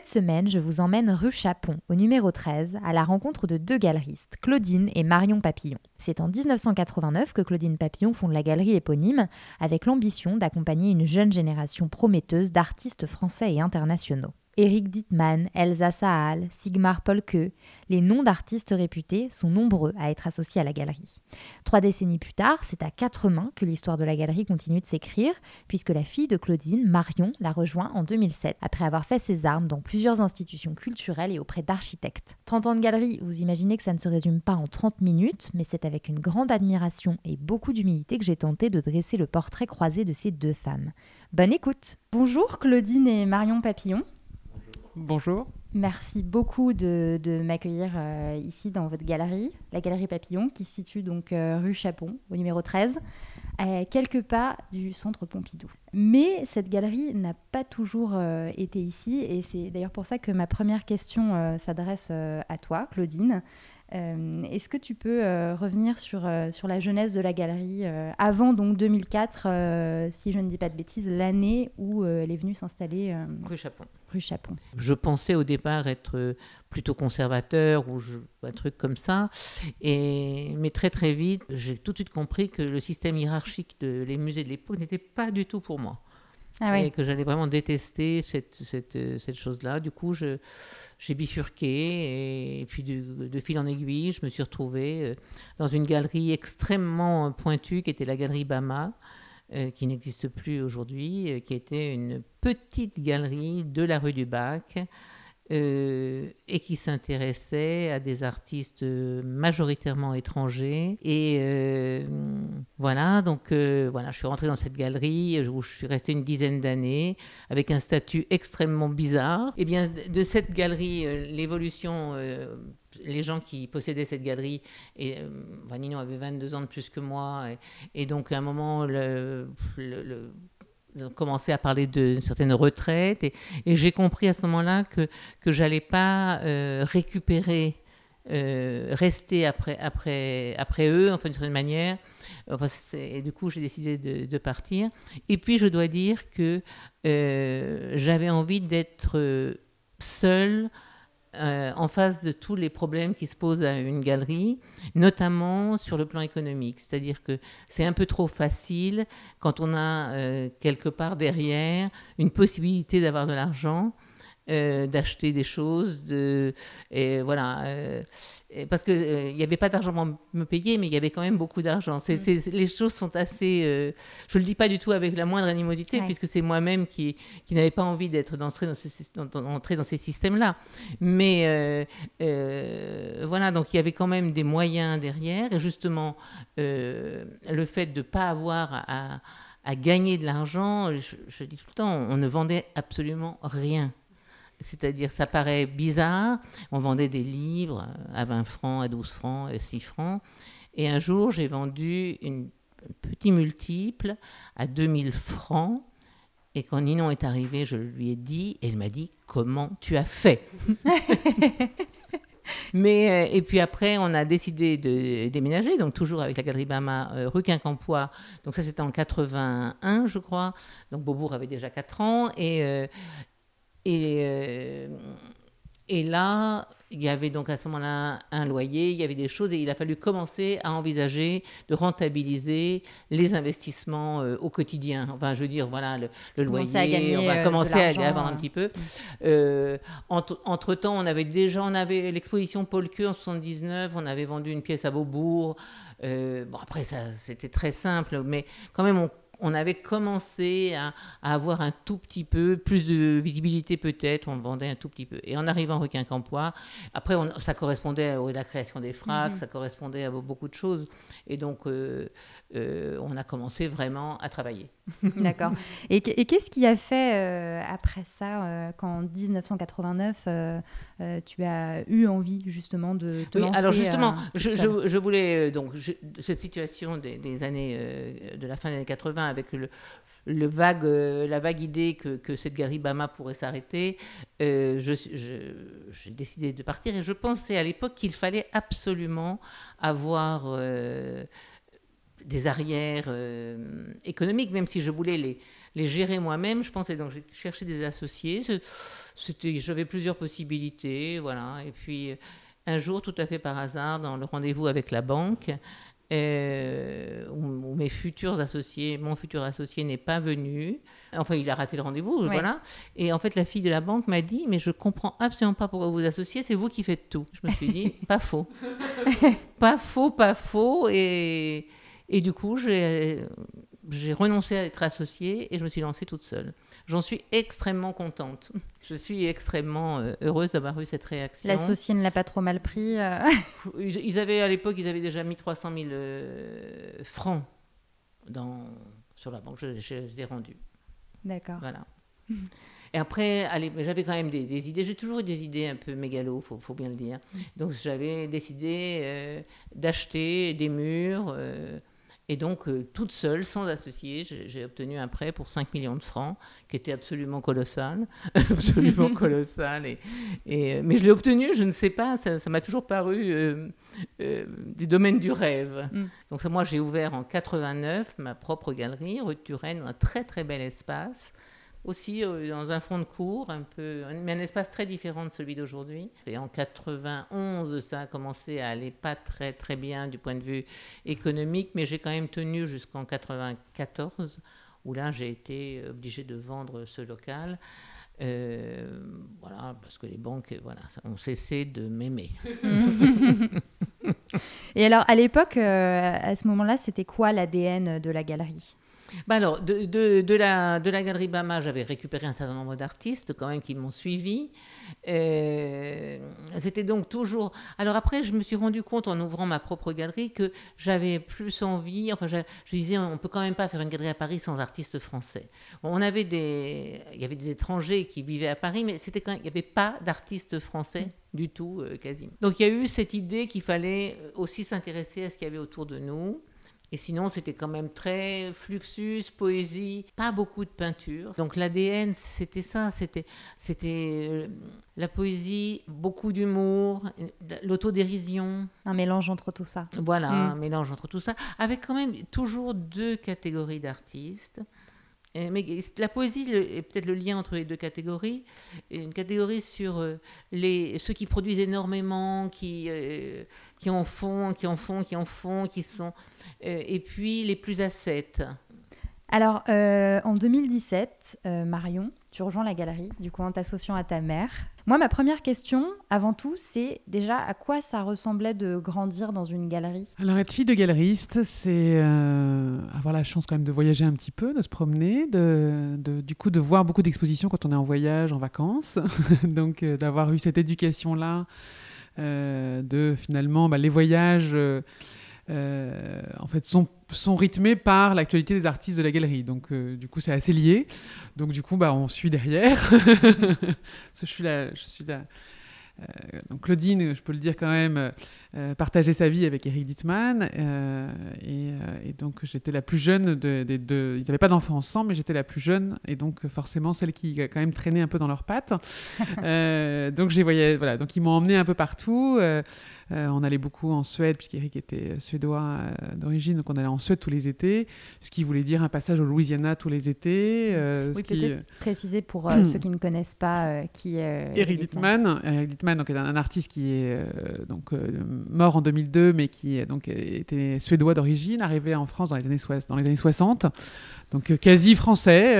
Cette semaine, je vous emmène rue Chapon, au numéro 13, à la rencontre de deux galeristes, Claudine et Marion Papillon. C'est en 1989 que Claudine Papillon fonde la galerie éponyme, avec l'ambition d'accompagner une jeune génération prometteuse d'artistes français et internationaux. Eric Dittmann, Elsa Saal, Sigmar Polke, les noms d'artistes réputés sont nombreux à être associés à la galerie. Trois décennies plus tard, c'est à quatre mains que l'histoire de la galerie continue de s'écrire, puisque la fille de Claudine, Marion, la rejoint en 2007, après avoir fait ses armes dans plusieurs institutions culturelles et auprès d'architectes. 30 ans de galerie, vous imaginez que ça ne se résume pas en 30 minutes, mais c'est avec une grande admiration et beaucoup d'humilité que j'ai tenté de dresser le portrait croisé de ces deux femmes. Bonne écoute Bonjour Claudine et Marion Papillon. Bonjour. Merci beaucoup de, m'accueillir euh, ici dans votre galerie, la galerie Papillon, qui se situe donc euh, rue Chapon, au numéro 13, à quelques pas du centre Pompidou. Mais cette galerie n'a pas toujours euh, été ici, et c'est d'ailleurs pour ça que ma première question s'adresse à toi, Claudine. Euh, est-ce que tu peux euh, revenir sur, euh, sur la jeunesse de la galerie avant donc 2004, si je ne dis pas de bêtises, l'année où elle est venue s'installer rue Chapon. Rue Chapon. Je pensais au départ être plutôt conservateur ou un truc comme ça, et, mais très très vite, j'ai tout de suite compris que le système hiérarchique des les musées de l'époque n'était pas du tout pour moi. Ah et que j'allais vraiment détester cette, cette, cette chose-là. Du coup, j'ai bifurqué et, puis de, fil en aiguille, je me suis retrouvée euh, dans une galerie extrêmement pointue qui était la galerie Bama. Euh, qui n'existe plus aujourd'hui, euh, qui était une petite galerie de la rue du Bac, euh, et qui s'intéressait à des artistes majoritairement étrangers. Et euh, voilà, donc euh, voilà, je suis rentrée dans cette galerie où je suis restée une dizaine d'années avec un statut extrêmement bizarre. Et eh bien, de cette galerie, l'évolution les gens qui possédaient cette galerie, et Vanino avait 22 ans de plus que moi, et, donc à un moment, le, ils ont commencé à parler d'une certaine retraite et, j'ai compris à ce moment-là que, que j'allais pas euh, récupérer, euh, rester après, après, après eux, enfin d'une certaine manière. et du coup, j'ai décidé de, partir. Et puis, je dois dire que euh, j'avais envie d'être seule euh, en face de tous les problèmes qui se posent à une galerie, notamment sur le plan économique. C'est-à-dire que c'est un peu trop facile quand on a euh, quelque part derrière une possibilité d'avoir de l'argent, euh, d'acheter des choses, de, et voilà parce qu'il euh, n'y avait pas d'argent pour me payer, mais il y avait quand même beaucoup d'argent. Mm. les choses sont assez... Euh, je ne le dis pas du tout avec la moindre animosité, puisque c'est moi-même qui, qui n'avais pas envie d'être d'entrer dans, ces, dans ces systèmes-là. Mais euh, voilà, donc il y avait quand même des moyens derrière. Et justement, le fait de ne pas avoir à, à, gagner de l'argent, je, je dis tout le temps, on ne vendait absolument rien. C'est-à-dire, ça paraît bizarre. On vendait des livres à 20 francs, à 12 francs, à 6 francs. Et un jour, j'ai vendu une, un petit multiple à 2000 francs. Et quand Ninon est arrivé, je lui ai dit, et elle m'a dit, comment tu as fait Mais, euh, et puis après, on a décidé de déménager, donc toujours avec la Galerie Bama, euh, rue Quincampoix. Donc ça, c'était en 81, je crois. Donc Beaubourg avait déjà 4 ans. Et, euh, et, euh, et là, il y avait donc à ce moment-là un loyer, il y avait des choses, et il a fallu commencer à envisager de rentabiliser les investissements euh, au quotidien. Enfin, je veux dire, voilà, le, loyer, on va commencer à avoir un petit peu. Mm. Euh, entre, temps, on avait déjà, on avait l'exposition Paul Q en 79, on avait vendu une pièce à Beaubourg. bon, après, ça, c'était très simple, mais quand même, on on avait commencé à, avoir un tout petit peu plus de visibilité peut-être, on vendait un tout petit peu. Et en arrivant au Requin Campois, après ça correspondait à la création des fracs, mhm. ça correspondait à beaucoup de choses. Et donc euh, euh, on a commencé vraiment à travailler. D'accord. Et, qu'est-ce qui a fait euh, après ça, qu'en 1989, tu as eu envie justement de te oui, Alors justement, je, voulais donc cette situation des, des années de la fin des années 80 avec le, vague, euh, la vague idée que, que cette Garibama pourrait s'arrêter, euh, j'ai décidé de partir et je pensais à l'époque qu'il fallait absolument avoir euh, des arrières économiques, même si je voulais les, gérer moi-même. Je pensais donc j'ai cherché des associés. J'avais plusieurs possibilités, voilà. Et puis un jour, tout à fait par hasard, dans le rendez-vous avec la banque, euh, où, mes futurs associés, mon futur associé n'est pas venu. Enfin, il a raté le rendez-vous, voilà. Et en fait, la fille de la banque m'a dit, mais je comprends absolument pas pourquoi vous vous associez, c'est vous qui faites tout. Je me suis dit, pas faux. pas faux, pas faux. Et, et du coup, j'ai renoncé à être associée et je me suis lancée toute seule. J'en suis extrêmement contente. Je suis extrêmement euh, heureuse d'avoir eu cette réaction. L'associé ne l'a pas trop mal pris. Euh. Ils avaient à l'époque, ils avaient déjà mis 300 000 euh, francs dans, sur la banque. Je, je, les ai rendus. D'accord. Voilà. Et après, j'avais quand même des, idées. J'ai toujours eu des idées un peu mégalo, faut, faut bien le dire. Mm. Donc j'avais décidé d'acheter des murs et donc, euh, toute seule, sans associé, j'ai obtenu un prêt pour 5 millions de francs, qui était absolument colossal. absolument colossal. Et, et, mais je l'ai obtenu, je ne sais pas, ça m'a toujours paru euh, euh, du domaine du rêve. Mm. Donc, moi, j'ai ouvert en 89 ma propre galerie, rue de Turenne, un très, très bel espace aussi euh, dans un fond de cours, un peu, mais un espace très différent de celui d'aujourd'hui. Et en 91, ça a commencé à aller pas très très bien du point de vue économique, mais j'ai quand même tenu jusqu'en 94, où là j'ai été obligé de vendre ce local. Euh, voilà, parce que les banques voilà, ont cessé de m'aimer. Et alors, à l'époque, euh, à ce moment-là, c'était quoi l'ADN de la galerie? Bah alors, de, de, la, de la galerie Bama, j'avais récupéré un certain nombre d'artistes quand même qui m'ont suivi. Euh, c'était donc toujours. Alors après, je me suis rendu compte en ouvrant ma propre galerie que j'avais plus envie. Enfin, je, disais, on peut quand même pas faire une galerie à Paris sans artistes français. on avait des, il y avait des étrangers qui vivaient à Paris, mais c'était quand il n'y avait pas d'artistes français du tout, euh, quasiment. Donc il y a eu cette idée qu'il fallait aussi s'intéresser à ce qu'il y avait autour de nous. Et sinon, c'était quand même très fluxus, poésie, pas beaucoup de peinture. Donc l'ADN, c'était ça, c'était, c'était euh, la poésie, beaucoup d'humour, l'autodérision. Un mélange entre tout ça. Voilà, mm. un mélange entre tout ça, avec quand même toujours deux catégories d'artistes. Mais la poésie est peut-être le lien entre les deux catégories. Une catégorie sur euh, les, ceux qui produisent énormément, qui, euh, qui en font, qui en font, qui en font, qui sont euh, et puis les plus ascètes. Alors, euh, en 2017, euh, Marion, tu rejoins la galerie, du coup en t'associant à ta mère. Moi, ma première question, avant tout, c'est déjà à quoi ça ressemblait de grandir dans une galerie? Alors, être fille de galeriste, c'est avoir la chance quand même de voyager un petit peu, de se promener, de, du coup de voir beaucoup d'expositions quand on est en voyage, en vacances. Donc, d'avoir eu cette éducation-là, de finalement bah, les voyages euh, en fait, sont, sont rythmés par l'actualité des artistes de la galerie. Donc, euh, du coup, c'est assez lié. Donc, du coup, bah, on suit derrière. je suis là, je suis là. Euh, donc Claudine, je peux le dire quand même, partageait sa vie avec Eric Dittman. Et, et, donc j'étais la plus jeune des deux. Ils n'avaient pas d'enfants ensemble, mais j'étais la plus jeune. Et donc forcément celle qui a quand même traîné un peu dans leurs pattes. donc j'ai voilà, donc ils m'ont emmené un peu partout. Euh, on allait beaucoup en Suède, puisqu'Eric était suédois euh, d'origine, donc on allait en Suède tous les étés, ce qui voulait dire un passage au Louisiana tous les étés. Euh, oui, peut-être préciser pour ceux qui ne connaissent pas qui est Eric Dittman. Eric Dittman donc, est un, artiste qui est donc, mort en 2002, mais qui donc, était suédois d'origine, arrivé en France dans les années, dans les années 60 donc quasi français,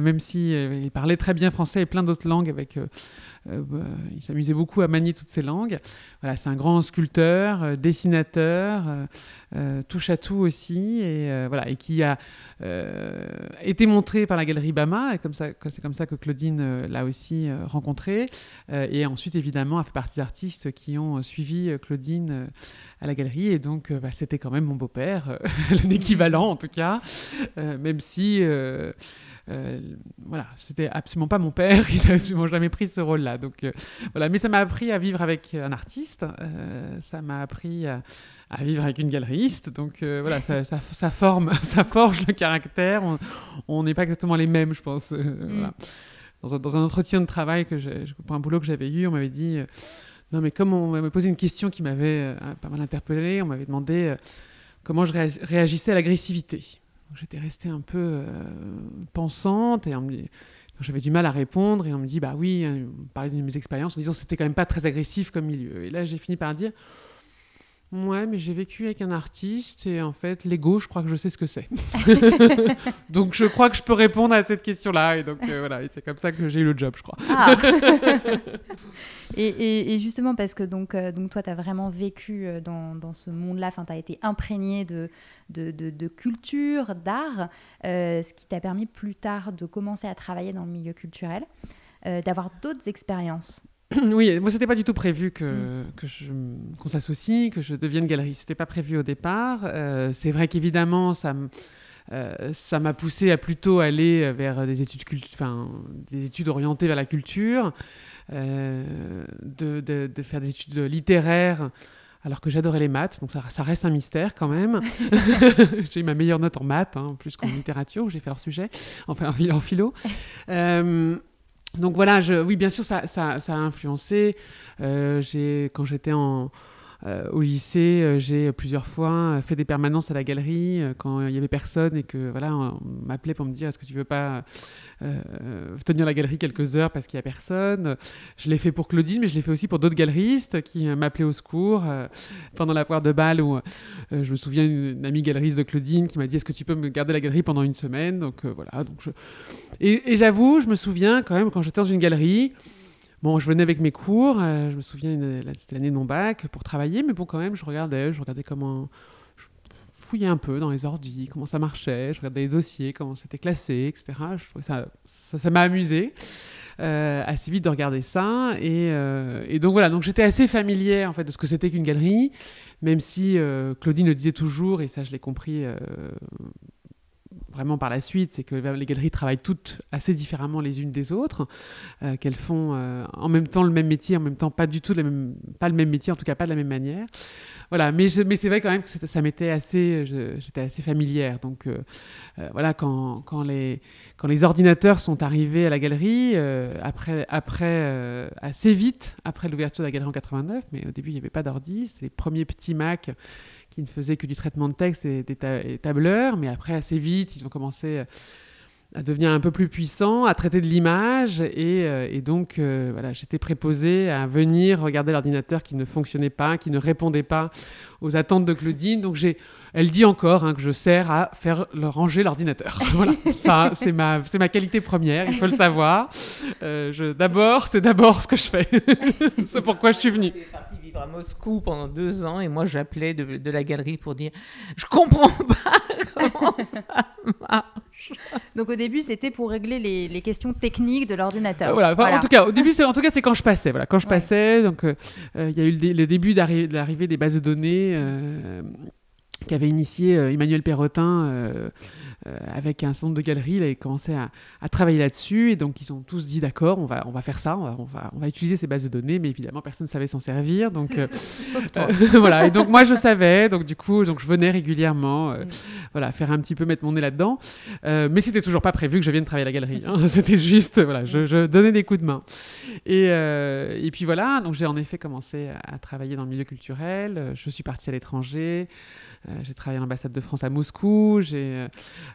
même si il parlait très bien français et plein d'autres langues avec euh, bah, il s'amusait beaucoup à manier toutes ces langues. Voilà, c'est un grand sculpteur, euh, dessinateur, touche à tout aussi, et voilà, et qui a été montré par la galerie Bama, et c'est comme ça que Claudine l'a aussi rencontré, et ensuite évidemment a fait partie des artistes qui ont suivi Claudine à la galerie. Et donc, bah, c'était quand même mon beau-père, l'équivalent en tout cas, même si euh, voilà, c'était absolument pas mon père, il n'a absolument jamais pris ce rôle-là. Donc euh, voilà, mais ça m'a appris à vivre avec un artiste, euh, ça m'a appris à, vivre avec une galeriste. Donc voilà, ça, ça, forme, ça forge le caractère. On n'est pas exactement les mêmes, je pense. Mm. dans, un, dans, un, entretien de travail que pour un boulot que j'avais eu, on m'avait dit. non, mais comme on m'avait posé une question qui m'avait pas mal interpellé, on m'avait demandé comment je réagissais à l'agressivité. J'étais restée un peu euh, pensante et j'avais du mal à répondre et on me dit bah oui, hein, on parlait de mes expériences en disant que c'était quand même pas très agressif comme milieu. Et là j'ai fini par dire Ouais, mais j'ai vécu avec un artiste et en fait, l'ego, je crois que je sais ce que c'est. donc, je crois que je peux répondre à cette question-là. Et donc, euh, voilà, c'est comme ça que j'ai eu le job, je crois. Ah. et, justement, parce que donc, euh, donc toi, tu as vraiment vécu euh, dans, dans ce monde-là, tu as été imprégné de, de, de, culture, d'art, ce qui t'a permis plus tard de commencer à travailler dans le milieu culturel, d'avoir d'autres expériences. oui, moi c'était pas du tout prévu que, mm. que je, qu'on s'associe, que je devienne galeriste. C'était pas prévu au départ. Euh, c'est vrai qu'évidemment ça euh, ça m'a poussé à plutôt aller vers des études, enfin, des études orientées vers la culture, euh, de, de, faire des études littéraires, alors que j'adorais les maths, donc ça, ça, reste un mystère quand même. j'ai eu ma meilleure note en maths, hein, plus qu'en littérature, j'ai fait hors sujet, enfin en philo. Donc voilà, je, oui, bien sûr, ça, ça, a influencé. Euh, quand j'étais en, au lycée, euh, j'ai plusieurs fois fait des permanences à la galerie quand il y avait personne et que voilà, on m'appelait pour me dire est-ce que tu veux pas tenir la galerie quelques heures parce qu'il y a personne? Je l'ai fait pour Claudine, mais je l'ai fait aussi pour d'autres galeristes qui m'appelaient au secours pendant la foire de Bâle où je me souviens d'une amie galeriste de Claudine qui m'a dit est-ce que tu peux me garder la galerie pendant une semaine? Donc voilà, donc et, et j'avoue, je me souviens quand même quand j'étais dans une galerie. Bon, je venais avec mes cours, euh, je me souviens, c'était l'année de mon bac, pour travailler, mais bon, quand même, je regardais, je regardais comment. Je fouillais un peu dans les ordis, comment ça marchait, je regardais les dossiers, comment c'était classé, etc. Ça, ça, m'a amusé. Euh, assez vite de regarder ça et, euh, et donc voilà donc j'étais assez familière en fait de ce que c'était qu'une galerie même si Claudine le disait toujours et ça je l'ai compris vraiment par la suite, c'est que les galeries travaillent toutes assez différemment les unes des autres, euh, qu'elles font euh, en même temps le même métier, en même temps pas du tout pas le même métier, en tout cas pas de la même manière. Voilà, mais, c'est vrai quand même que ça m'était assez, j'étais assez familière. Donc euh, voilà, quand, les, ordinateurs sont arrivés à la galerie, après assez vite, après l'ouverture de la galerie en 89, mais au début il n'y avait pas d'ordi, c'était les premiers petits Mac qui ne faisaient que du traitement de texte et des tableurs, mais après, assez vite, ils ont commencé à devenir un peu plus puissants, à traiter de l'image, et, euh, donc euh, voilà, j'étais préposée à venir regarder l'ordinateur qui ne fonctionnait pas, qui ne répondait pas aux attentes de Claudine. Donc j'ai, elle dit encore hein, que je sers à faire ranger l'ordinateur. voilà, ça c'est ma, c'est ma qualité première, il faut le savoir. Euh, d'abord, c'est d'abord ce que je fais. c'est pourquoi je suis venue à Moscou pendant deux ans et moi j'appelais de, la galerie pour dire je comprends pas comment ça marche. Donc au début c'était pour régler les, questions techniques de l'ordinateur. Voilà, en tout cas au début c'est en tout cas c'est quand je passais voilà quand je passais donc euh, euh, il y a eu le, début de l'arrivée des bases de données euh, qu'avait initié Emmanuel Perrotin euh, avec un certain nombre de galeries, il a commencé à, travailler là-dessus. Et donc, ils ont tous dit d'accord, on va, on va faire ça, on va, on va, utiliser ces bases de données, mais évidemment, personne ne savait s'en servir. Donc, euh, Sauf toi. Euh, voilà. Et donc, moi, je savais. Donc, du coup, donc, je venais régulièrement mm. voilà, faire un petit peu mettre mon nez là-dedans. mais c'était toujours pas prévu que je vienne travailler à la galerie. Hein. C'était juste, voilà, je, je, donnais des coups de main. Et, et puis voilà, donc j'ai en effet commencé à travailler dans le milieu culturel. Je suis partie à l'étranger. Euh, j'ai travaillé à l'ambassade de France à Moscou. J'ai euh,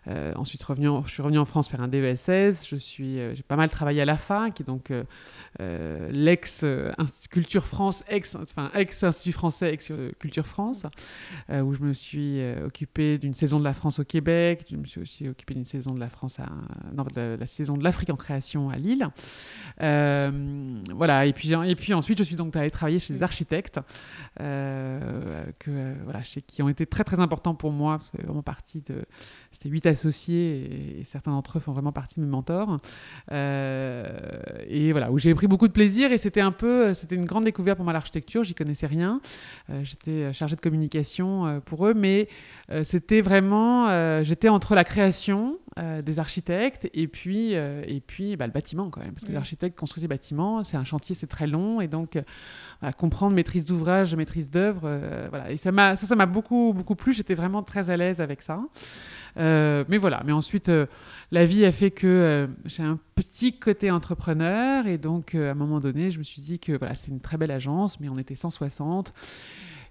euh, ensuite revenu, je suis revenu en France faire un DESS. Je suis, j'ai pas mal travaillé à l'AFA, qui est donc l'ex Culture France, ex, enfin ex Institut français, ex Culture France, où je me suis occupé d'une saison de la France au Québec. Je me suis aussi occupé d'une saison de la France à, non, de la, saison de l'Afrique en création à Lille. voilà. Et puis, et puis ensuite, je suis donc allé travailler chez des architectes que, voilà, chez, qui ont été très très important pour moi, c'est vraiment partie de. C'était huit associés et, certains d'entre eux font vraiment partie de mes mentors. et voilà, où j'ai pris beaucoup de plaisir et c'était un peu. C'était une grande découverte pour moi l'architecture, j'y connaissais rien. J'étais chargée de communication pour eux, mais c'était vraiment. J'étais entre la création euh, des architectes et puis, euh, et puis bah, le bâtiment quand même. Parce que mm. l'architecte construit ses bâtiments, c'est un chantier, c'est très long. Et donc, euh, comprendre maîtrise d'ouvrage, maîtrise d'œuvre, voilà. Et ça, m'a, ça, ça m'a beaucoup, beaucoup plu. J'étais vraiment très à l'aise avec ça. Mais voilà, mais ensuite, la vie a fait que j'ai un petit côté entrepreneur. Et donc, à un moment donné, je me suis dit que voilà, c'était une très belle agence, mais on était 160.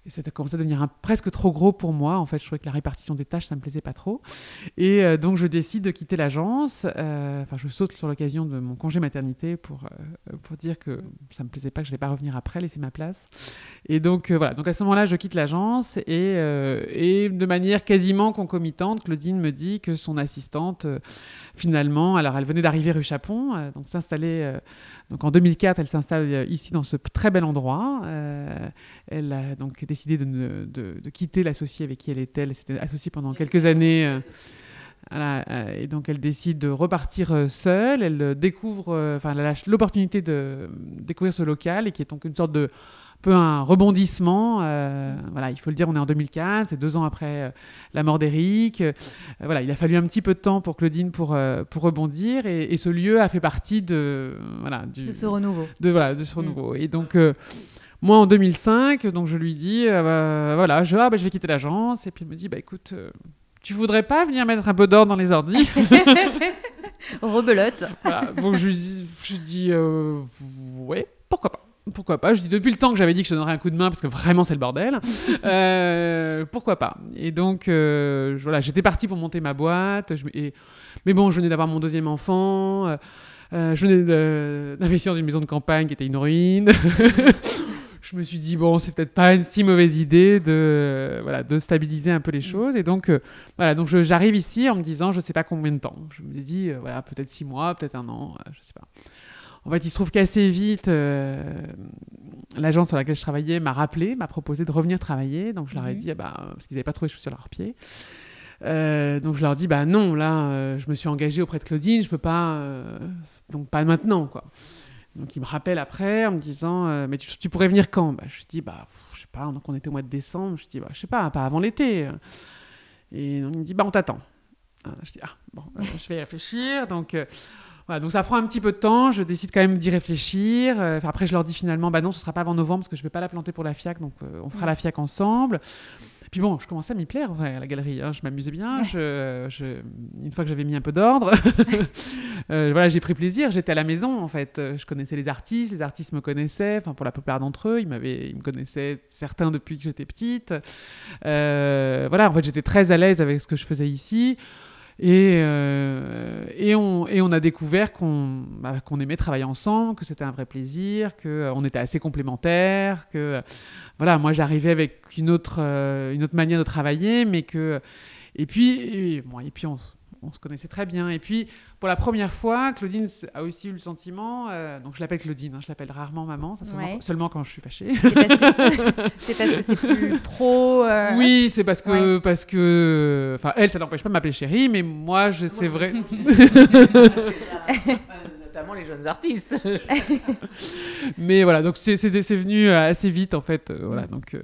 Et ça a commencé à devenir presque trop gros pour moi. En fait, je trouvais que la répartition des tâches, ça me plaisait pas trop. Et euh, donc, je décide de quitter l'agence. Euh, enfin, je saute sur l'occasion de mon congé maternité pour, euh, pour dire que ça me plaisait pas, que je n'allais pas revenir après, laisser ma place. Et donc, voilà. Donc, à ce moment-là, je quitte l'agence et, et de manière quasiment concomitante, Claudine me dit que son assistante, finalement, alors elle venait d'arriver rue Chapon, donc s'installer donc en 2004, elle s'installe euh, ici dans ce très bel endroit. Euh, elle a donc décidé de, de, quitter l'associé avec qui elle était. Elle s'était associée pendant quelques années. Euh, et donc elle décide de repartir seule. Elle découvre, enfin, elle a l'opportunité de découvrir ce local et qui est donc une sorte de peu un rebondissement. Euh, voilà, il faut le dire, on est en 2015, c'est deux ans après euh, la mort d'Éric. Euh, voilà, il a fallu un petit peu de temps pour Claudine pour, pour rebondir et, ce lieu a fait partie de, voilà, du, de ce renouveau. De, voilà, de ce renouveau. Et donc, moi, en 2005, donc je lui dis, bah, voilà, je, ah, bah, je vais quitter l'agence. Et puis il me dit, bah écoute, tu voudrais pas venir mettre un peu d'ordre dans les ordis Rebelote. voilà, donc je lui dis, je dis ouais, pourquoi pas pourquoi pas Je dis depuis le temps que j'avais dit que je donnerais un coup de main parce que vraiment c'est le bordel. Euh, pourquoi pas Et donc euh, voilà, j'étais partie pour monter ma boîte. mais bon, je venais d'avoir mon deuxième enfant. Euh, je venais d'investir dans une maison de campagne qui était une ruine. je me suis dit bon, c'est peut-être pas une si mauvaise idée de voilà de stabiliser un peu les choses. Et donc voilà, donc j'arrive ici en me disant je sais pas combien de temps. Je me dis voilà peut-être six mois, peut-être un an, je sais pas. En fait, il se trouve qu'assez vite, euh, l'agence sur laquelle je travaillais m'a rappelé, m'a proposé de revenir travailler. Donc je leur ai mhm. dit, ah bah, parce qu'ils n'avaient pas trouvé de chaussures à leurs pieds. Euh, donc je leur ai dit, bah non, là, euh, je me suis engagée auprès de Claudine, je peux pas, donc pas maintenant, quoi. Donc ils me rappellent après en me disant, mais tu, pourrais venir quand? Bah, Je dis, bah, je sais pas, donc on était au mois de décembre, je dis, bah, je sais pas, pas avant l'été. Et donc, il me dit, bah, on t'attend. Je dis, ah, bon, je vais y réfléchir. Donc, voilà, donc ça prend un petit peu de temps, je décide quand même d'y réfléchir. Euh, après, je leur dis finalement, bah non, ce sera pas avant novembre parce que je vais pas la planter pour la FIAC, donc euh, on fera la FIAC ensemble. Puis bon, je commençais à m'y plaire à la galerie. Hein. je m'amusais bien. Je, une fois que j'avais mis un peu d'ordre, euh, voilà, j'ai pris plaisir. J'étais à la maison en fait. Je connaissais les artistes, les artistes me connaissaient. Enfin, pour la plupart d'entre eux, ils m'avaient, ils me connaissaient certains depuis que j'étais petite. voilà, en fait, j'étais très à l'aise avec ce que je faisais ici. Et, euh, et, on, a découvert qu'on bah, qu'on aimait travailler ensemble, que c'était un vrai plaisir, qu'on euh, était assez complémentaires, que voilà, moi j'arrivais avec une autre, euh, manière de travailler, mais que. Et puis, et puis on, on se connaissait très bien. Et puis, pour la première fois, Claudine a aussi eu le sentiment, euh, donc je l'appelle Claudine, hein, je l'appelle rarement maman, ça seulement, quand je suis fâchée. C'est parce que c'est plus pro. Euh, oui, c'est parce que, parce que, enfin, elle, ça n'empêche pas de m'appeler chérie, mais moi, c'est vrai. Notamment les jeunes artistes. mais voilà, donc c'est venu assez vite en fait, euh, voilà, donc.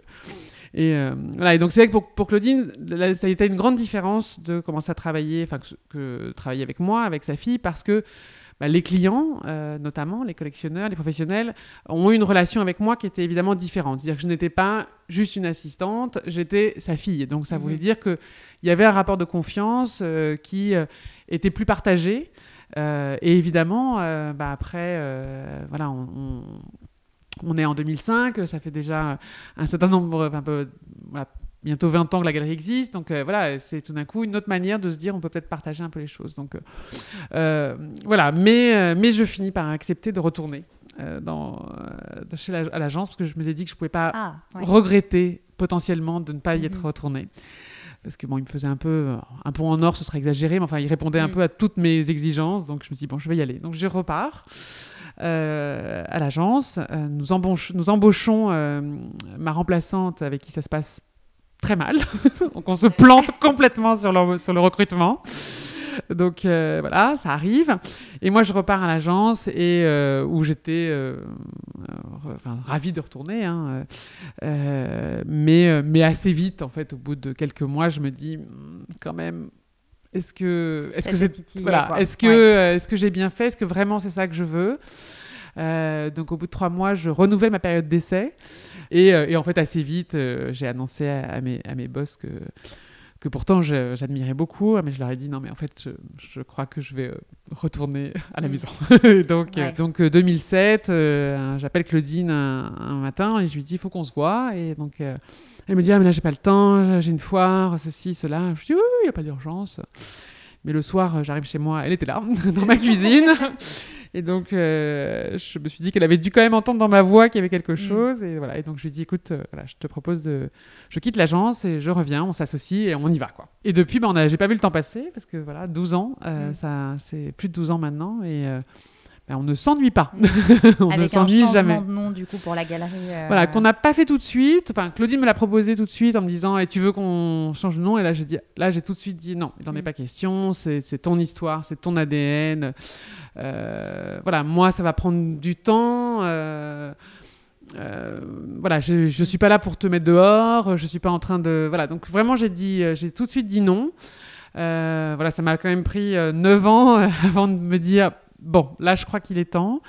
Et, euh, voilà, et donc c'est vrai que pour, pour, Claudine, ça a été une grande différence de commencer à travailler, enfin que, travailler avec moi, avec sa fille, parce que bah, les clients, euh, notamment les collectionneurs, les professionnels, ont eu une relation avec moi qui était évidemment différente. C'est-à-dire que je n'étais pas juste une assistante, j'étais sa fille. Donc ça voulait mhm. dire qu'il y avait un rapport de confiance euh, qui était plus partagé. et évidemment, bah, après, voilà, on, on est en 2005, ça fait déjà un certain nombre, un peu, bientôt 20 ans que la galerie existe. Donc euh, voilà, c'est tout d'un coup une autre manière de se dire on peut peut-être partager un peu les choses. Donc euh, euh, voilà, mais, mais je finis par accepter de retourner dans, chez à l'agence parce que je me suis dit que je ne pouvais pas ah, regretter potentiellement de ne pas y être mhm. retourné. Parce que bon, il me faisait un peu un pont en or, ce serait exagéré, mais enfin, il répondait un mhm. peu à toutes mes exigences, donc je me suis dit bon, je vais y aller. Donc je repars. Euh, à l'agence. Euh, nous, embauchons euh, ma remplaçante avec qui ça se passe très mal. Donc on se plante complètement sur le, recrutement. Donc voilà, ça arrive. Et moi, je repars à l'agence et où j'étais euh, ravie de retourner. Hein, mais, mais assez vite, en fait, au bout de quelques mois, je me dis hmm, quand même. Est-ce que est-ce que c'est voilà, est-ce que est-ce que j'ai bien fait? Est-ce que vraiment c'est ça que je veux? Donc au bout de trois mois, je renouvelle ma période d'essai. Et, et, en fait assez vite, j'ai annoncé à, mes à mes boss que que pourtant j'admirais beaucoup, mais je leur ai dit non mais en fait je, crois que je vais euh, retourner à la mm. maison. donc euh, donc 2007, euh, j'appelle Claudine un, matin et je lui dis il faut qu'on se voit. Et donc elle me dit ah mais là j'ai pas le temps, j'ai une foire, ceci cela. Je dis oui il n'y a pas d'urgence. Mais le soir j'arrive chez moi, elle était là dans ma cuisine. Et donc, euh, je me suis dit qu'elle avait dû quand même entendre dans ma voix qu'il y avait quelque mm. chose. Et voilà. Et donc, je lui ai dit, écoute, euh, voilà, je te propose de. Je quitte l'agence et je reviens, on s'associe et on y va, quoi. Et depuis, ben, j'ai pas vu le temps passer parce que voilà, 12 ans, euh, mm. ça, c'est plus de 12 ans maintenant. Et. Ben, on ne s'ennuie pas. on Avec ne s'ennuie jamais. de nom du coup pour la galerie. Voilà, qu'on n'a pas fait tout de suite. Enfin, Claudine me l'a proposé tout de suite en me disant et tu veux qu'on change de nom? Et là, j'ai dit, là, j'ai tout de suite dit non, il n'en est mm. pas question. C'est ton histoire, c'est ton ADN. Euh, voilà, moi, ça va prendre du temps. Euh, euh, voilà, je, ne suis pas là pour te mettre dehors. Je suis pas en train de. Voilà, donc vraiment, j'ai dit, j'ai tout de suite dit non. voilà, ça m'a quand même pris 9 ans avant de me dire bon, là, je crois qu'il est temps.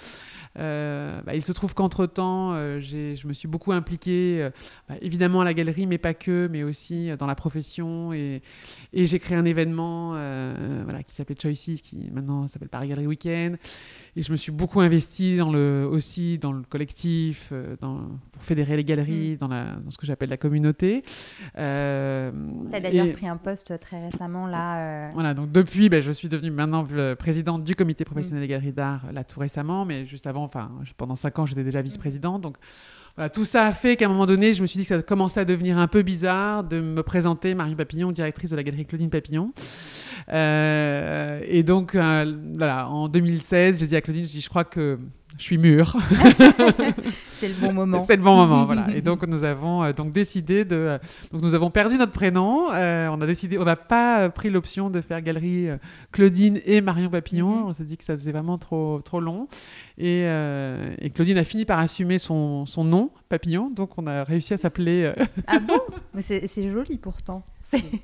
Euh, bah, il se trouve qu'entre-temps, euh, je me suis beaucoup impliquée, euh, bah, évidemment à la galerie, mais pas que, mais aussi dans la profession. Et, et j'ai créé un événement voilà, qui s'appelait Choices, qui maintenant s'appelle Paris Galerie Weekend. Et je me suis beaucoup investie dans le, aussi dans le collectif, dans, pour fédérer les galeries, mm. dans, la, dans ce que j'appelle la communauté. Euh, tu as d'ailleurs pris un poste très récemment là. Voilà, donc depuis, ben, je suis devenue maintenant présidente du comité professionnel mm. des galeries d'art, là tout récemment, mais juste avant enfin, pendant cinq ans, j'étais déjà vice-présidente. Donc, tout ça a fait qu'à un moment donné, je me suis dit que ça commençait à devenir un peu bizarre de me présenter Marie Papillon, directrice de la galerie Claudine Papillon. Euh, et donc, euh, en 2016, j'ai dit à Claudine, je, dis, je crois que je suis mûre. c'est le bon moment. c'est le bon moment, voilà. Et donc nous avons euh, donc décidé de, euh, donc nous avons perdu notre prénom. Euh, on a décidé, on n'a pas pris l'option de faire galerie Claudine et Marion Papillon. Mhm. On s'est dit que ça faisait vraiment trop trop long. Et, et Claudine a fini par assumer son, son, nom Papillon, donc on a réussi à s'appeler. ah bon? Mais c'est joli pourtant.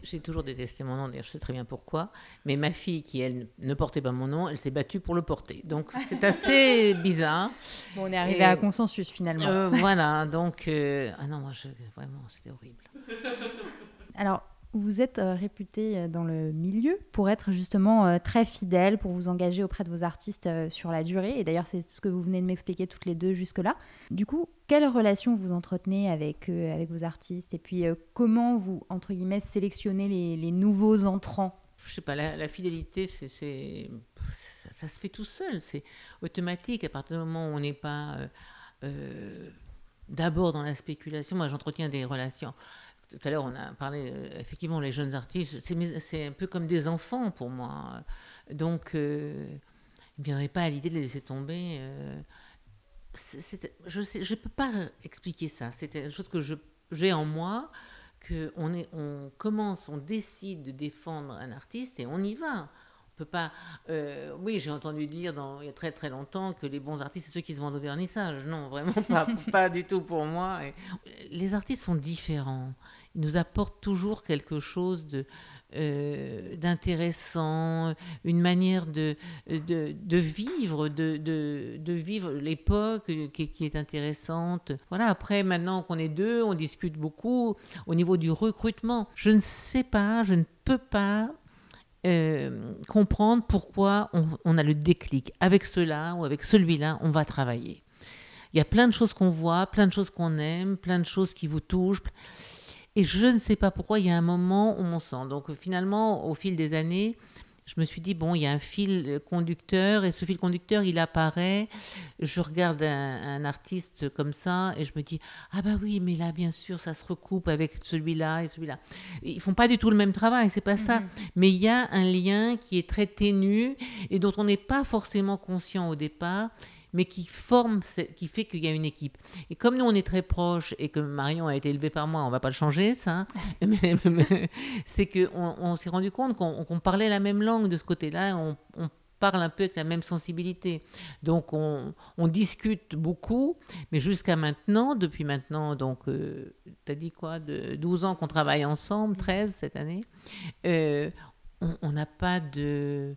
J'ai toujours détesté mon nom, d'ailleurs je sais très bien pourquoi. Mais ma fille, qui elle ne portait pas mon nom, elle s'est battue pour le porter. Donc c'est assez bizarre. Bon, on est arrivé à un consensus finalement. Euh, voilà, donc. Euh, ah non, moi, je, vraiment, c'était horrible. Alors, vous êtes euh, réputé euh, dans le milieu pour être justement euh, très fidèle, pour vous engager auprès de vos artistes sur la durée. Et d'ailleurs, c'est ce que vous venez de m'expliquer toutes les deux jusque-là. Du coup, quelle relation vous entretenez avec, avec vos artistes? Et puis, comment vous, entre guillemets, sélectionnez les, nouveaux entrants? Je sais pas, la, fidélité, c'est, ça, ça, se fait tout seul. C'est automatique à partir du moment où on n'est pas d'abord dans la spéculation. Moi, j'entretiens des relations tout à l'heure, on a parlé, euh, effectivement, les jeunes artistes, c'est un peu comme des enfants pour moi. Donc, euh, il ne viendrait pas à l'idée de les laisser tomber. Euh, je ne peux pas expliquer ça. C'est une chose que j'ai en moi, qu'on on commence, on décide de défendre un artiste et on y va peut pas. oui, j'ai entendu dire dans, il y a très très longtemps que les bons artistes, c'est ceux qui se vendent au vernissage. Non, vraiment pas, pas du tout pour moi. les artistes sont différents il nous apporte toujours quelque chose de, euh, d'intéressant, une manière de, de, vivre, de, de vivre l'époque qui, est intéressante. Voilà, après, maintenant qu'on est deux, on discute beaucoup au niveau du recrutement. Je ne sais pas, je ne peux pas euh, comprendre pourquoi on, on, a le déclic. Avec cela ou avec celui-là, on va travailler. Il y a plein de choses qu'on voit, plein de choses qu'on aime, plein de choses qui vous touchent. Et je ne sais pas pourquoi, il y a un moment où on sent. Donc finalement, au fil des années, je me suis dit, bon, il y a un fil conducteur, et ce fil conducteur, il apparaît. Je regarde un, artiste comme ça, et je me dis, ah bah oui, mais là, bien sûr, ça se recoupe avec celui-là et celui-là. Ils font pas du tout le même travail, c'est pas ça. Mhm. Mais il y a un lien qui est très ténu, et dont on n'est pas forcément conscient au départ, mais qui forme, qui fait qu'il y a une équipe. Et comme nous, on est très proches et que Marion a été élevée par moi, on va pas le changer, ça, hein. c'est qu'on on, s'est rendu compte qu'on parlait la même langue de ce côté-là, on, on parle un peu avec la même sensibilité. Donc on, discute beaucoup, mais jusqu'à maintenant, depuis maintenant, donc euh, tu as dit quoi, de 12 ans qu'on travaille ensemble, 13 cette année, euh, on n'a pas de...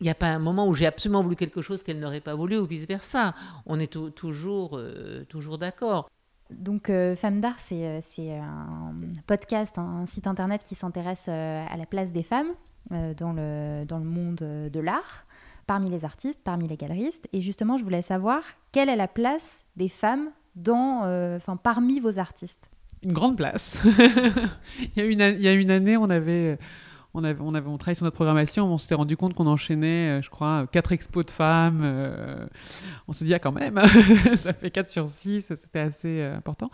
Il n'y a pas un moment où j'ai absolument voulu quelque chose qu'elle n'aurait pas voulu ou vice-versa. On est toujours, euh, toujours d'accord. Donc, Femmes d'Art, c'est un podcast, un site internet qui s'intéresse à la place des femmes euh, dans, le, dans le monde euh, de l'art, parmi les artistes, parmi les galeristes. Et justement, je voulais savoir quelle est la place des femmes dans, euh, enfin, parmi vos artistes? Une grande place. il, y a une, il y a une année, on avait on, avait, on, travaillait sur notre programmation, on s'était rendu compte qu'on enchaînait, je crois, quatre expos de femmes. on s'est dit, ah, quand même, ça fait 4 sur 6, c'était assez important.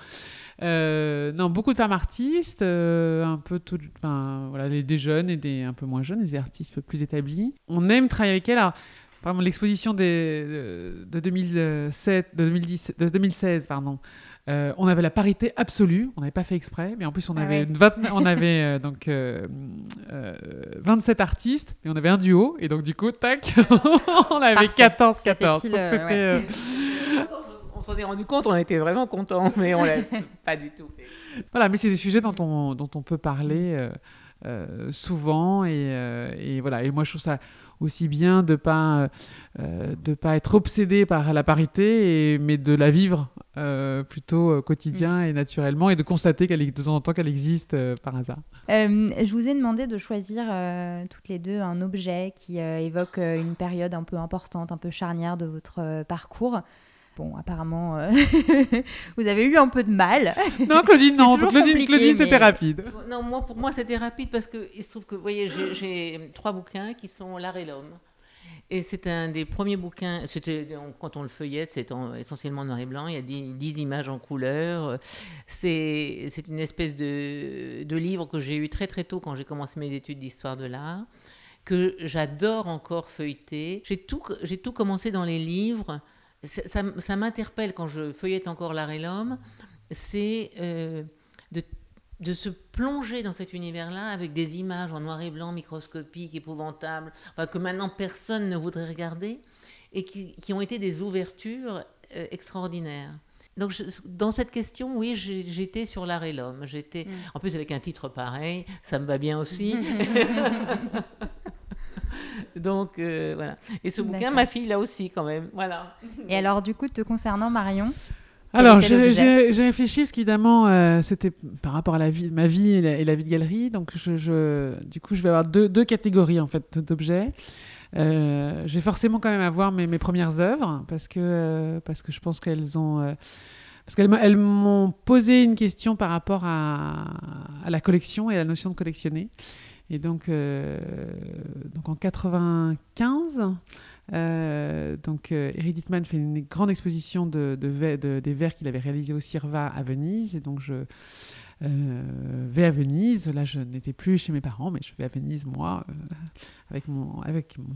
Euh, non, beaucoup de femmes artistes, euh, un peu tout, voilà, des jeunes et des un peu moins jeunes, des artistes plus établis. On aime travailler avec elles. Alors, l'exposition de, de, 2007, de, 2010, de 2016, pardon. Euh, on avait la parité absolue, on n'avait pas fait exprès, mais en plus on ah avait, on avait donc 27 artistes, mais on avait un duo, et donc du coup, tac, on avait 14-14. C'était on s'en est rendu compte, on était vraiment contents, mais on l'a pas du tout fait. Voilà, mais c'est des sujets dont on, dont on peut parler euh, euh, souvent. Et, euh, et, voilà. Et moi, je trouve ça aussi bien de pas de pas être obsédé par la parité, et, mais de la vivre plutôt quotidien mm. et naturellement, et de constater qu'elle de temps en temps qu'elle existe par hasard. je vous ai demandé de choisir toutes les deux un objet qui évoque une période un peu importante, un peu charnière de votre parcours. Bon, apparemment, euh, vous avez eu un peu de mal. Non, Claudine, non. Claudine, Claudine c'était rapide. Non, moi, pour moi, c'était rapide parce qu'il se trouve que, vous voyez, j'ai trois bouquins qui sont L'art et l'homme. Et c'est un des premiers bouquins, c'était quand on le feuillette, c'est essentiellement noir et blanc, il y a dix images en couleur. C'est une espèce de, de livre que j'ai eu très très tôt quand j'ai commencé mes études d'histoire de l'art, que j'adore encore feuilleter. J'ai tout, tout commencé dans les livres ça, m'interpelle quand je feuillette encore l'art et l'homme, c'est euh, de, se plonger dans cet univers-là avec des images en noir et blanc, microscopiques, épouvantables, que maintenant personne ne voudrait regarder, et qui, ont été des ouvertures euh, extraordinaires. Donc, dans cette question, oui, j'étais sur l'art et l'homme. J'étais, mm. en plus avec un titre pareil, ça me va bien aussi. Donc euh, voilà. Et ce bouquin, ma fille l'a aussi quand même. Voilà. Et alors du coup, te concernant Marion alors, j'ai réfléchi parce qu'évidemment, euh, c'était par rapport à la vie, ma vie et la, vie de galerie. Donc, je, du coup, je vais avoir deux, deux catégories en fait d'objets. Euh, je vais forcément quand même avoir mes, mes premières œuvres parce que, parce que je pense qu'elles ont. parce qu'elles m'ont posé une question par rapport à, à, la collection et à la notion de collectionner. Et donc, euh, en 95, euh, donc euh, Eric fait une grande exposition de, de, des verres qu'il avait réalisés au CIRVA à Venise. Et donc je vais à Venise. Là, je n'étais plus chez mes parents, mais je vais à Venise, moi, avec, mon,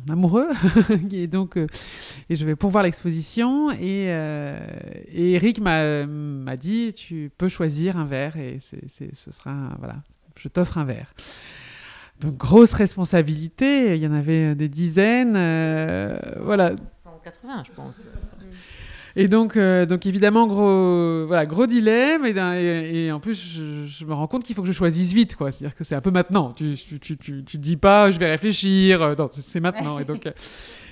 amoureux. et donc, et je vais pour voir l'exposition. Et, Eric m'a dit, tu peux choisir un verre et ce sera, voilà, je t'offre un verre. Donc grosse responsabilité, il y en avait des dizaines, euh, voilà. 180 je pense. Et donc, euh, donc évidemment, gros, voilà, gros dilemme. Et, et, en plus, je, me rends compte qu'il faut que je choisisse vite. quoi. C'est-à-dire que c'est un peu maintenant. Tu tu, tu, tu, tu, dis pas, je vais réfléchir. Euh, non, c'est maintenant. Et donc,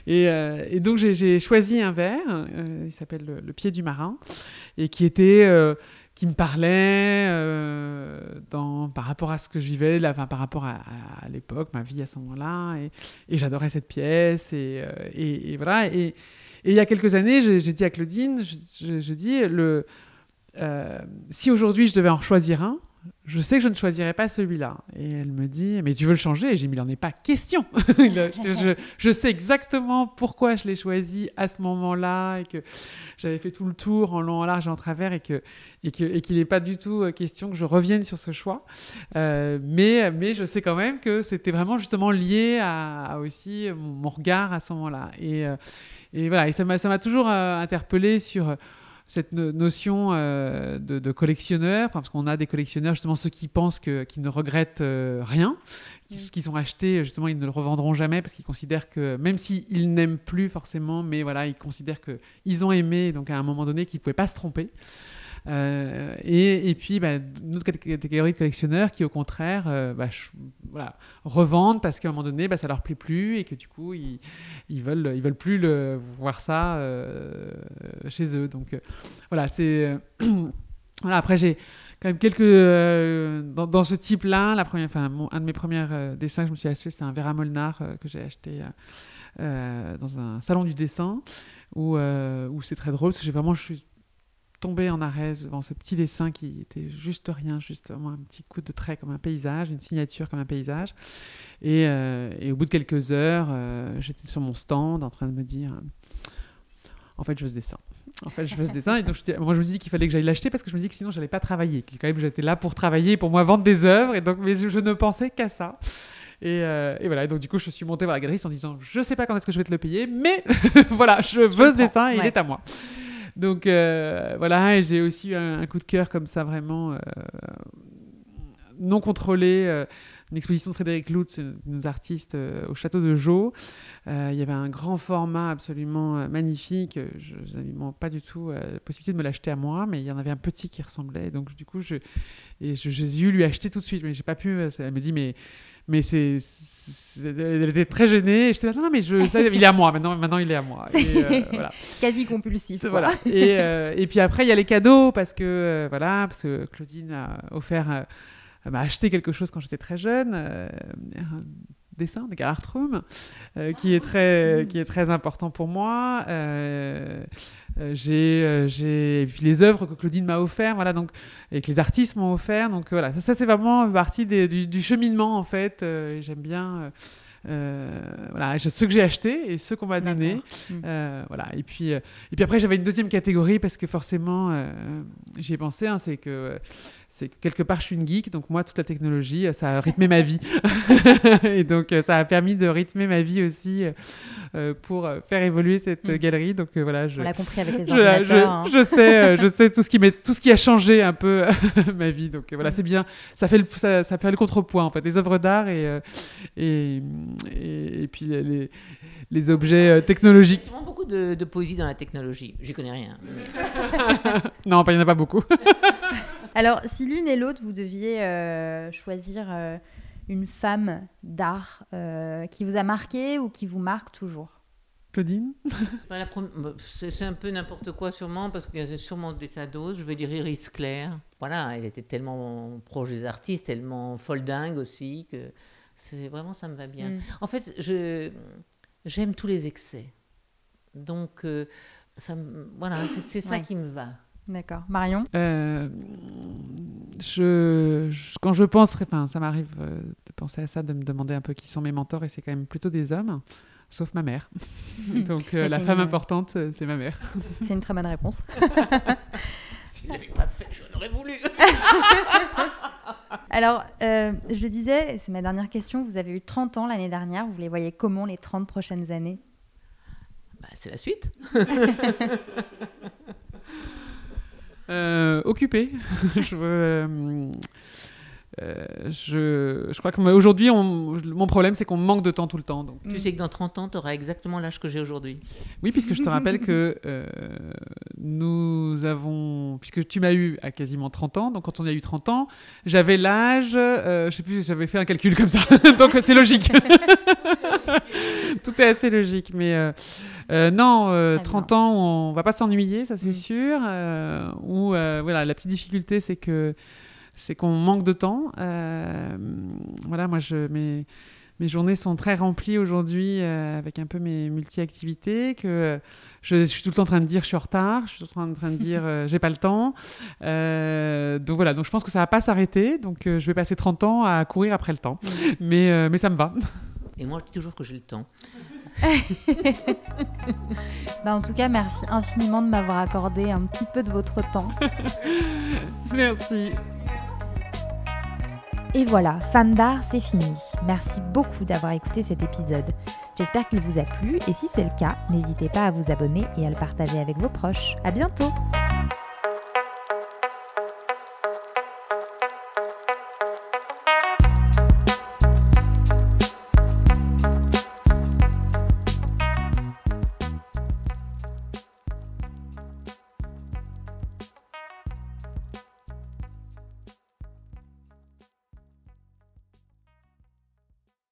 et, et donc j'ai choisi un verre. il s'appelle le, le, Pied du Marin. Et qui était qui me parlait euh, dans, par rapport à ce que je vivais, enfin, par rapport à, l'époque, ma vie à ce moment-là. Et, j'adorais cette pièce. Et, euh, voilà. Et, il y a quelques années, j'ai dit à Claudine, je, dis, le, euh, si aujourd'hui je devais en choisir un, je sais que je ne choisirai pas celui-là. Et elle me dit, mais tu veux le changer? Et j'ai dit, il n'en est pas question. je, sais exactement pourquoi je l'ai choisi à ce moment-là et que j'avais fait tout le tour en long, en large et en travers et que et qu'il et n'est pas du tout euh, question que je revienne sur ce choix. Euh, mais, mais je sais quand même que c'était vraiment justement lié à, aussi mon, regard à ce moment-là. Et, euh, et voilà, et ça m'a toujours interpellé sur cette notion euh, de, collectionneur, parce qu'on a des collectionneurs, justement ceux qui pensent qu'ils ne regrettent euh, rien, ce qu'ils ont acheté, justement, ils ne le revendront jamais parce qu'ils considèrent que, même s'ils n'aiment plus forcément, mais voilà, ils considèrent qu'ils ont aimé, donc à un moment donné, qu'ils ne pouvaient pas se tromper. Euh, et, et, puis, bah, une autre catégorie de collectionneurs qui, au contraire, euh, bah, voilà, revendent parce qu'à un moment donné, bah, ça leur plaît plus et que du coup, ils, ils veulent, ils veulent plus voir ça euh, chez eux. Donc, voilà, c'est. voilà, après, j'ai quand même quelques. Dans, ce type-là, la première, enfin, un de mes premiers dessins que je me suis acheté, c'était un Vera Molnar que j'ai acheté. dans un salon du dessin où, où c'est très drôle parce que j'ai vraiment je suis tombé en arrêt devant ce petit dessin qui était juste rien, juste un petit coup de trait comme un paysage, une signature comme un paysage. Et, euh, au bout de quelques heures, euh, j'étais sur mon stand en train de me dire en fait, je veux ce dessin. En fait, je veux ce dessin. Et donc, je, moi, je me dis qu'il fallait que j'aille l'acheter parce que je me dis que sinon, je n'allais pas travailler. quand même, j'étais là pour travailler, pour moi vendre des œuvres. Et donc, mais je ne pensais qu'à ça. Et, euh, et, voilà, et donc du coup, je suis montée voir la galerie en disant Je sais pas quand est-ce que je vais te le payer, mais voilà, je veux ce dessin et il est à moi. Donc euh, voilà, j'ai aussi eu un, coup de cœur comme ça, vraiment euh, non contrôlé. Euh, une exposition de Frédéric Lutz, nos artistes, au château de Jo. il y avait un grand format absolument magnifique. Je n'avais pas du tout la possibilité de me l'acheter à moi, mais il y en avait un petit qui ressemblait. Donc du coup, je, et j'ai dû lui acheter tout de suite, mais j'ai pas pu. Elle me dit, mais mais c'est, elle était très gênée. Et j'étais là, non, mais je, il est à moi, maintenant, maintenant il est à moi. Euh, voilà. Quasi compulsif. Voilà. Et, euh, et, puis après, il y a les cadeaux, parce que, euh, voilà, parce que Claudine a offert, m'a acheté quelque chose quand j'étais très jeune, un dessin de Gerhard Röhm, qui, est très, qui est très important pour moi. Euh, j'ai, euh, j'ai les œuvres que Claudine m'a offert, voilà, donc et que les artistes m'ont offert. Donc voilà, ça, ça c'est vraiment partie des, du, cheminement en fait. Euh, j'aime bien. voilà, ceux que j'ai achetés et ceux qu'on m'a donnés. Hmm. voilà. Et puis, et puis après, j'avais une deuxième catégorie parce que forcément, j'y ai pensé, hein, c'est que c'est que quelque part je suis une geek, donc moi toute la technologie, ça a rythmé ma vie. et donc ça a permis de rythmer ma vie aussi euh, pour euh, faire évoluer cette mm. galerie. Donc euh, voilà, je, on l'a compris avec les ordinateurs. Hein. Je, sais, je sais tout ce qui tout ce qui a changé un peu ma vie. Donc voilà, mm. c'est bien. Ça fait le, ça, ça, fait le contrepoids en fait, les œuvres d'art et, et, et, puis les, les objets technologiques. Il y a beaucoup de, de, poésie dans la technologie. J'y connais rien. non, il n'y en a pas beaucoup. Alors, si l'une et l'autre, vous deviez choisir une femme d'art euh, qui vous a marqué ou qui vous marque toujours? Claudine? Bah, C'est un peu n'importe quoi sûrement, parce qu'il y a sûrement des tas d'autres. Je vais dire Iris Claire. Voilà, elle était tellement proche des artistes, tellement folle dingue aussi, que c'est vraiment ça me va bien. Mm. En fait, je j'aime tous les excès. Donc, euh, ça, voilà, c'est ça qui me va. D'accord. Marion? Euh, je, Quand je pense, enfin, ça m'arrive euh, de penser à ça, de me demander un peu qui sont mes mentors, et c'est quand même plutôt des hommes, sauf ma mère. Donc euh, la femme importante, c'est ma mère. C'est une très bonne réponse. si je l'avais pas fait, j'en aurais voulu. Alors, je le disais, c'est ma dernière question, vous avez eu 30 ans l'année dernière, vous les voyez comment les 30 prochaines années? Bah, C'est la suite. Euh, occupé. je, euh, euh, je, je, crois qu'aujourd'hui, mon problème, c'est qu'on manque de temps tout le temps. Donc. Tu sais que dans 30 ans, tu auras exactement l'âge que j'ai aujourd'hui. Oui, puisque je te rappelle que nous avons. Puisque tu m'as eu à quasiment 30 ans, donc quand on a eu 30 ans, j'avais l'âge. je sais plus, j'avais fait un calcul comme ça. donc c'est logique. Tout est assez logique. Mais. Euh, non, 30 euh, ans, on va pas s'ennuyer, ça c'est mm. sûr. Euh, ou voilà, la petite difficulté, c'est que c'est qu'on manque de temps. voilà, moi, je, mes, mes journées sont très remplies aujourd'hui euh, avec un peu mes multi-activités, que je, suis tout le temps en train de dire je suis en retard, je suis tout le temps en train de dire euh, j'ai pas le temps. Euh, donc voilà, donc je pense que ça va pas s'arrêter. Donc je vais passer 30 ans à courir après le temps. Mais, mais ça me va. Et moi, je dis toujours que j'ai le temps. bah en tout cas, merci infiniment de m'avoir accordé un petit peu de votre temps. merci. Et voilà, Femme d'art, c'est fini. Merci beaucoup d'avoir écouté cet épisode. J'espère qu'il vous a plu et si c'est le cas, n'hésitez pas à vous abonner et à le partager avec vos proches. À bientôt!